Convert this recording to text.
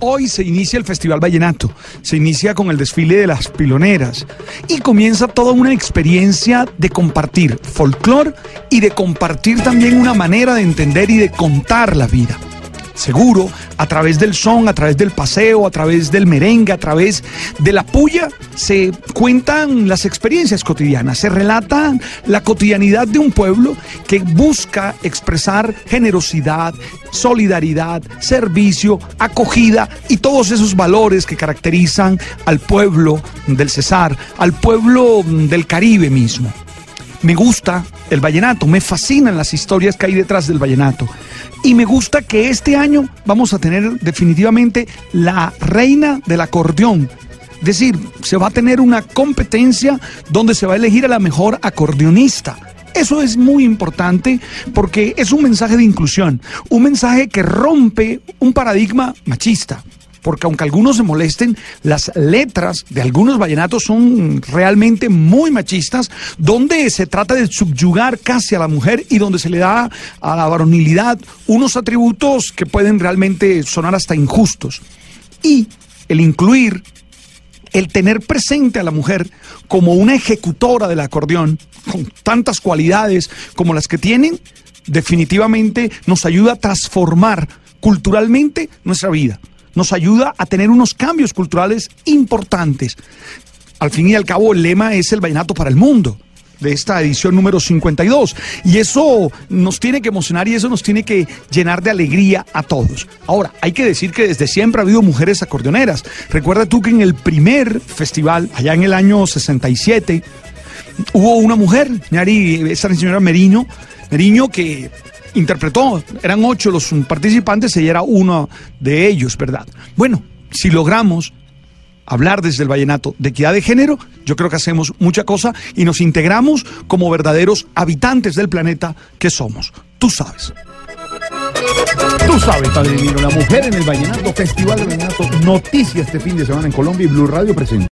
Hoy se inicia el Festival Vallenato, se inicia con el desfile de las piloneras. Y comienza toda una experiencia de compartir folclor y de compartir también una manera de entender y de contar la vida. Seguro, a través del son, a través del paseo, a través del merengue, a través de la puya, se cuentan las experiencias cotidianas, se relata la cotidianidad de un pueblo que busca expresar generosidad, solidaridad, servicio, acogida y todos esos valores que caracterizan al pueblo del Cesar, al pueblo del Caribe mismo. Me gusta el vallenato, me fascinan las historias que hay detrás del vallenato. Y me gusta que este año vamos a tener definitivamente la reina del acordeón. Es decir, se va a tener una competencia donde se va a elegir a la mejor acordeonista. Eso es muy importante porque es un mensaje de inclusión, un mensaje que rompe un paradigma machista porque aunque algunos se molesten, las letras de algunos vallenatos son realmente muy machistas, donde se trata de subyugar casi a la mujer y donde se le da a la varonilidad unos atributos que pueden realmente sonar hasta injustos. Y el incluir el tener presente a la mujer como una ejecutora del acordeón, con tantas cualidades como las que tienen, definitivamente nos ayuda a transformar culturalmente nuestra vida nos ayuda a tener unos cambios culturales importantes. Al fin y al cabo, el lema es el vallenato para el mundo de esta edición número 52. Y eso nos tiene que emocionar y eso nos tiene que llenar de alegría a todos. Ahora, hay que decir que desde siempre ha habido mujeres acordeoneras. Recuerda tú que en el primer festival, allá en el año 67, hubo una mujer, esa señora Merino, Meriño, que interpretó, eran ocho los participantes y era uno de ellos, ¿verdad? Bueno, si logramos hablar desde el vallenato de equidad de género, yo creo que hacemos mucha cosa y nos integramos como verdaderos habitantes del planeta que somos. Tú sabes. Tú sabes, Padre Divino, la mujer en el vallenato, Festival de Vallenato, noticia este fin de semana en Colombia y Blue Radio presente.